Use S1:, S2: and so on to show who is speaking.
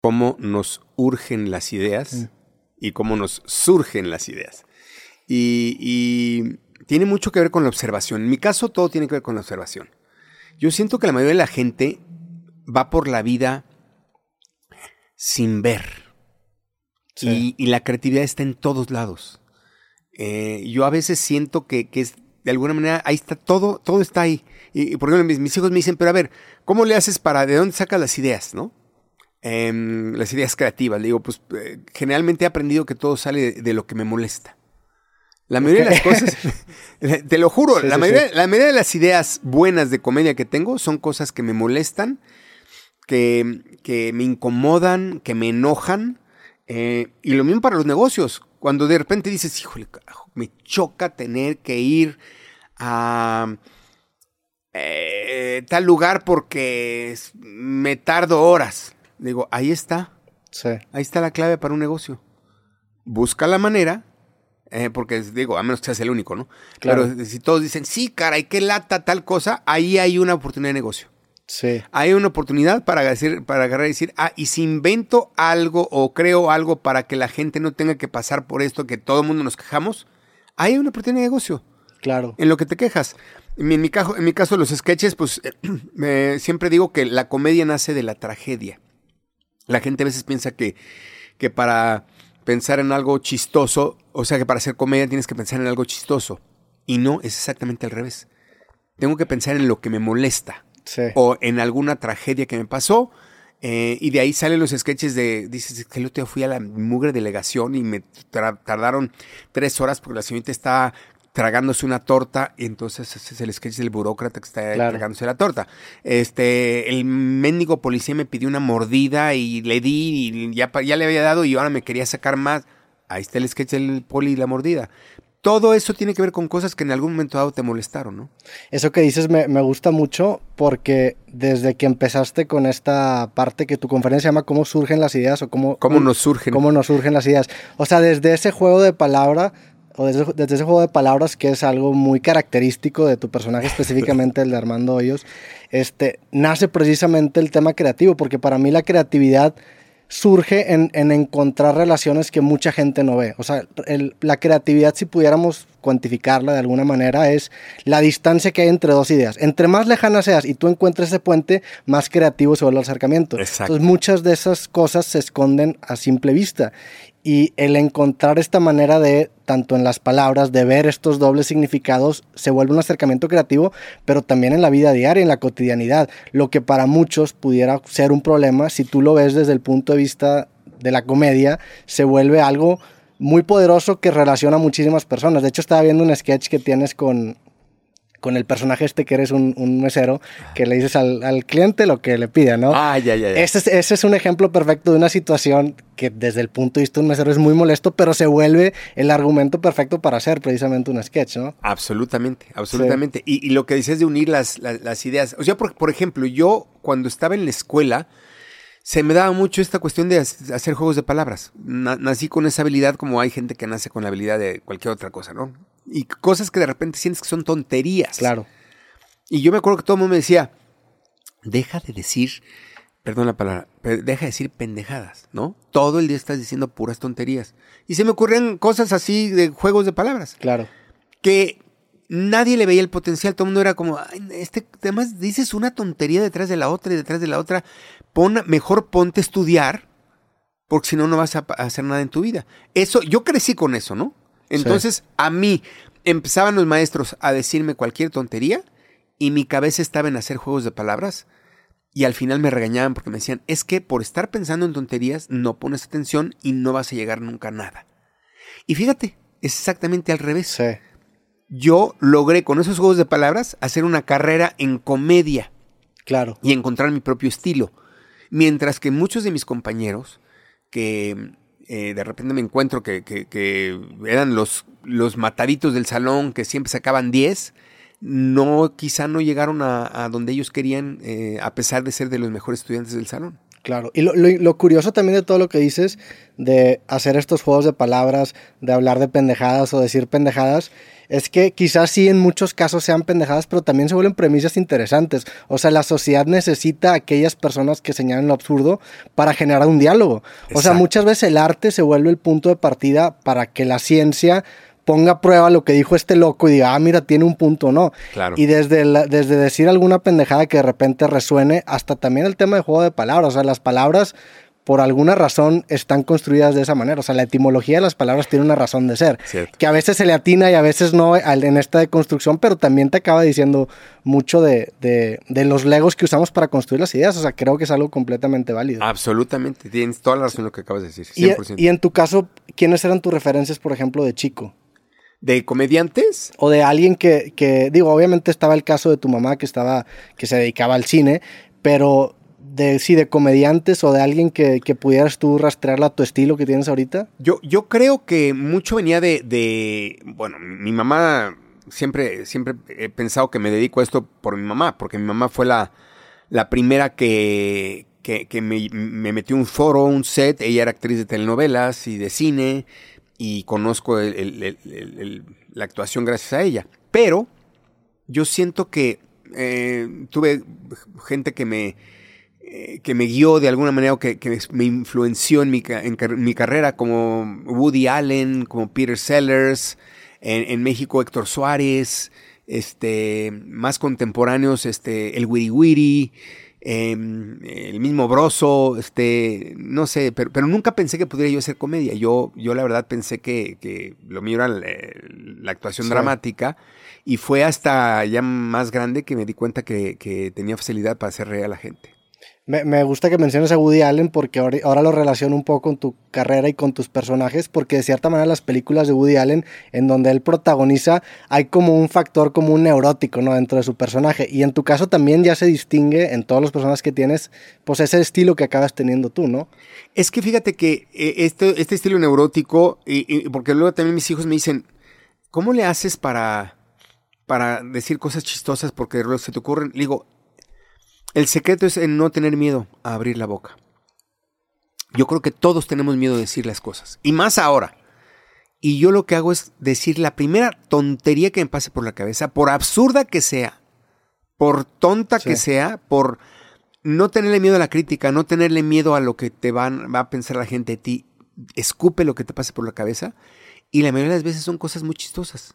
S1: cómo nos urgen las ideas y cómo nos surgen las ideas. Y, y tiene mucho que ver con la observación. En mi caso, todo tiene que ver con la observación. Yo siento que la mayoría de la gente va por la vida sin ver.
S2: Sí.
S1: Y, y la creatividad está en todos lados. Eh, yo a veces siento que, que es, de alguna manera, ahí está todo, todo está ahí. Y, y, por ejemplo, mis, mis hijos me dicen, pero a ver, ¿cómo le haces para, de dónde sacas las ideas, no? Em, las ideas creativas. Le digo, pues eh, generalmente he aprendido que todo sale de, de lo que me molesta. La mayoría de las cosas, te lo juro,
S2: Sí,
S1: la,
S2: sí,
S1: mayoría,
S2: sí.
S1: la mayoría de las ideas buenas de comedia que tengo son cosas que me molestan, que, que me incomodan, que me enojan. eh, y lo mismo para los negocios. Cuando de repente dices, híjole, carajo, me choca tener que ir a eh, tal lugar porque me tardo horas. Digo, ahí está.
S2: Sí.
S1: Ahí está la clave para un negocio. Busca la manera, eh, porque digo, a menos que seas el único, ¿no?
S2: Claro.
S1: Pero si todos dicen, sí, caray, qué lata tal cosa, ahí hay una oportunidad de negocio.
S2: Sí.
S1: Hay una oportunidad para, decir, para agarrar y decir, ah, y si invento algo o creo algo para que la gente no tenga que pasar por esto que todo el mundo nos quejamos, ahí hay una oportunidad de negocio
S2: Claro.
S1: en lo que te quejas. En mi, caso, en mi caso, los sketches, pues siempre digo que la comedia nace de la tragedia. La gente a veces piensa que, que para pensar en algo chistoso, o sea que para hacer comedia tienes que pensar en algo chistoso. Y no, es exactamente al revés. Tengo que pensar en lo que me molesta
S2: Sí.
S1: o en alguna tragedia que me pasó. eh, y de ahí salen los sketches de, dices, que el otro día fui a la mugre delegación y me tardaron tres horas porque la señorita estaba tragándose una torta y entonces ese es el sketch del burócrata que está
S2: Claro.
S1: tragándose la torta. Este, el mendigo policía me pidió una mordida y le di y ya, ya le había dado y ahora me quería sacar más. Ahí está el sketch del poli y la mordida. Todo eso tiene que ver con cosas que en algún momento dado te molestaron, ¿no?
S2: Eso que dices me, me gusta mucho porque desde que empezaste con esta parte que tu conferencia se llama ¿Cómo surgen las ideas? o cómo,
S1: ¿Cómo nos surgen?
S2: cómo nos surgen las ideas. O sea, desde ese juego de palabra o desde, desde ese juego de palabras que es algo muy característico de tu personaje, específicamente el de Armando Hoyos, este, nace precisamente el tema creativo, porque para mí la creatividad surge en, en encontrar relaciones que mucha gente no ve. O sea, el- la creatividad, si pudiéramos cuantificarla de alguna manera, es la distancia que hay entre dos ideas. Entre más lejana seas y tú encuentres ese puente, más creativo se vuelve el acercamiento.
S1: Exacto.
S2: Entonces muchas de esas cosas se esconden a simple vista. Y el encontrar esta manera de, tanto en las palabras, de ver estos dobles significados, se vuelve un acercamiento creativo, pero también en la vida diaria, en la cotidianidad. Lo que para muchos pudiera ser un problema, si tú lo ves desde el punto de vista de la comedia, se vuelve algo muy poderoso que relaciona a muchísimas personas. De hecho, estaba viendo un sketch que tienes con, con el personaje este que eres un, un mesero, que le dices al, al cliente lo que le pide, ¿no?
S1: Ah, ya, ya, ya.
S2: Ese es, ese es un ejemplo perfecto de una situación que desde el punto de vista de un mesero es muy molesto, pero se vuelve el argumento perfecto para hacer precisamente un sketch, ¿no?
S1: Absolutamente, absolutamente. Y, y lo que dices de unir las, las, las ideas. O sea, por, por ejemplo, yo cuando estaba en la escuela, se me daba mucho esta cuestión de hac- hacer juegos de palabras. Na- nací con esa habilidad como hay gente que nace con la habilidad de cualquier otra cosa, ¿no? Y cosas que de repente sientes que son tonterías.
S2: Claro.
S1: Y yo me acuerdo que todo el mundo me decía, deja de decir, perdón la palabra, deja de decir pendejadas, ¿no? Todo el día estás diciendo puras tonterías. Y se me ocurrían cosas así de juegos de palabras
S2: Claro.
S1: que nadie le veía el potencial, todo el mundo era como, "Ay, este, además dices una tontería detrás de la otra y detrás de la otra, Pon, mejor ponte a estudiar, porque si no, no vas a hacer nada en tu vida. Eso, yo crecí con eso, ¿no? Entonces, a mí empezaban los maestros a decirme cualquier tontería y mi cabeza estaba en hacer juegos de palabras y al final me regañaban porque me decían, es que por estar pensando en tonterías no pones atención y no vas a llegar nunca a nada. Y fíjate, es exactamente al revés
S2: Sí.
S1: yo logré con esos juegos de palabras hacer una carrera en comedia
S2: Claro.
S1: y encontrar mi propio estilo. Mientras que muchos de mis compañeros, que eh, de repente me encuentro que, que- que eran los, los mataditos del salón, que siempre sacaban 10, no, quizá no llegaron a, a donde ellos querían, eh, a pesar de ser de los mejores estudiantes del salón.
S2: Claro, y lo, lo, lo, curioso también de todo lo que dices, de hacer estos juegos de palabras, de hablar de pendejadas o decir pendejadas, es que quizás sí en muchos casos sean pendejadas, pero también se vuelven premisas interesantes. O sea, la sociedad necesita a aquellas personas que señalen lo absurdo para generar un diálogo. Exacto. O sea, muchas veces el arte se vuelve el punto de partida para que la ciencia ponga a prueba lo que dijo este loco y diga, ah, mira, tiene un punto o no.
S1: Claro.
S2: Y desde, la, desde decir alguna pendejada que de repente resuene, hasta también el tema de juego de palabras. O sea, las palabras por alguna razón están construidas de esa manera. O sea, la etimología de las palabras tiene una razón de ser.
S1: Cierto.
S2: Que a veces se le atina y a veces no en esta deconstrucción, pero también te acaba diciendo mucho de, de, de, los legos que usamos para construir las ideas. O sea, creo que es algo completamente válido.
S1: Absolutamente. Tienes toda la razón en lo que acabas de decir.
S2: 100%. Y, y en tu caso, ¿quiénes eran tus referencias, por ejemplo, de chico?
S1: ¿De comediantes?
S2: O de alguien que, que, digo, obviamente estaba el caso de tu mamá que estaba, que se dedicaba al cine, pero de sí, de comediantes o de alguien que, que pudieras tú rastrearla a tu estilo que tienes ahorita?
S1: Yo, yo creo que mucho venía de, de, bueno, mi mamá, siempre, siempre he pensado que me dedico a esto por mi mamá, porque mi mamá fue la, la primera que, que, que me, me, metió un foro, un set, ella era actriz de telenovelas y de cine, y conozco la actuación gracias a ella. Pero yo siento que eh, tuve gente que me eh, que me guió de alguna manera o que, me influenció en mi, en, mi, carrera, como Woody Allen, como Peter Sellers, en, en, México Héctor Suárez, este, más contemporáneos, este, el Wiri Wiri, eh, el mismo Broso, este, no sé, pero, pero, nunca pensé que pudiera yo hacer comedia. Yo, yo la verdad pensé que, que lo mío era la, la actuación sí. dramática y fue hasta ya más grande que me di cuenta que, que tenía facilidad para hacer reír a la gente.
S2: Me, me, gusta que menciones a Woody Allen porque ahora, ahora, lo relaciono un poco con tu carrera y con tus personajes, porque de cierta manera las películas de Woody Allen, en donde él protagoniza, hay como un factor como un neurótico, ¿no? Dentro de su personaje. Y en tu caso también ya se distingue en todos los personajes que tienes, pues ese estilo que acabas teniendo tú, ¿no?
S1: Es que fíjate que este, este estilo neurótico, y, porque luego también mis hijos me dicen, ¿cómo le haces para, para decir cosas chistosas porque se te ocurren? Digo, el secreto es en no tener miedo a abrir la boca. Yo creo que todos tenemos miedo de decir las cosas. Y más ahora. Y yo lo que hago es decir la primera tontería que me pase por la cabeza, por absurda que sea, por tonta sí. que sea, por no tenerle miedo a la crítica, no tenerle miedo a lo que te van, va a pensar la gente de ti. Escupe lo que te pase por la cabeza. Y la mayoría de las veces son cosas muy chistosas.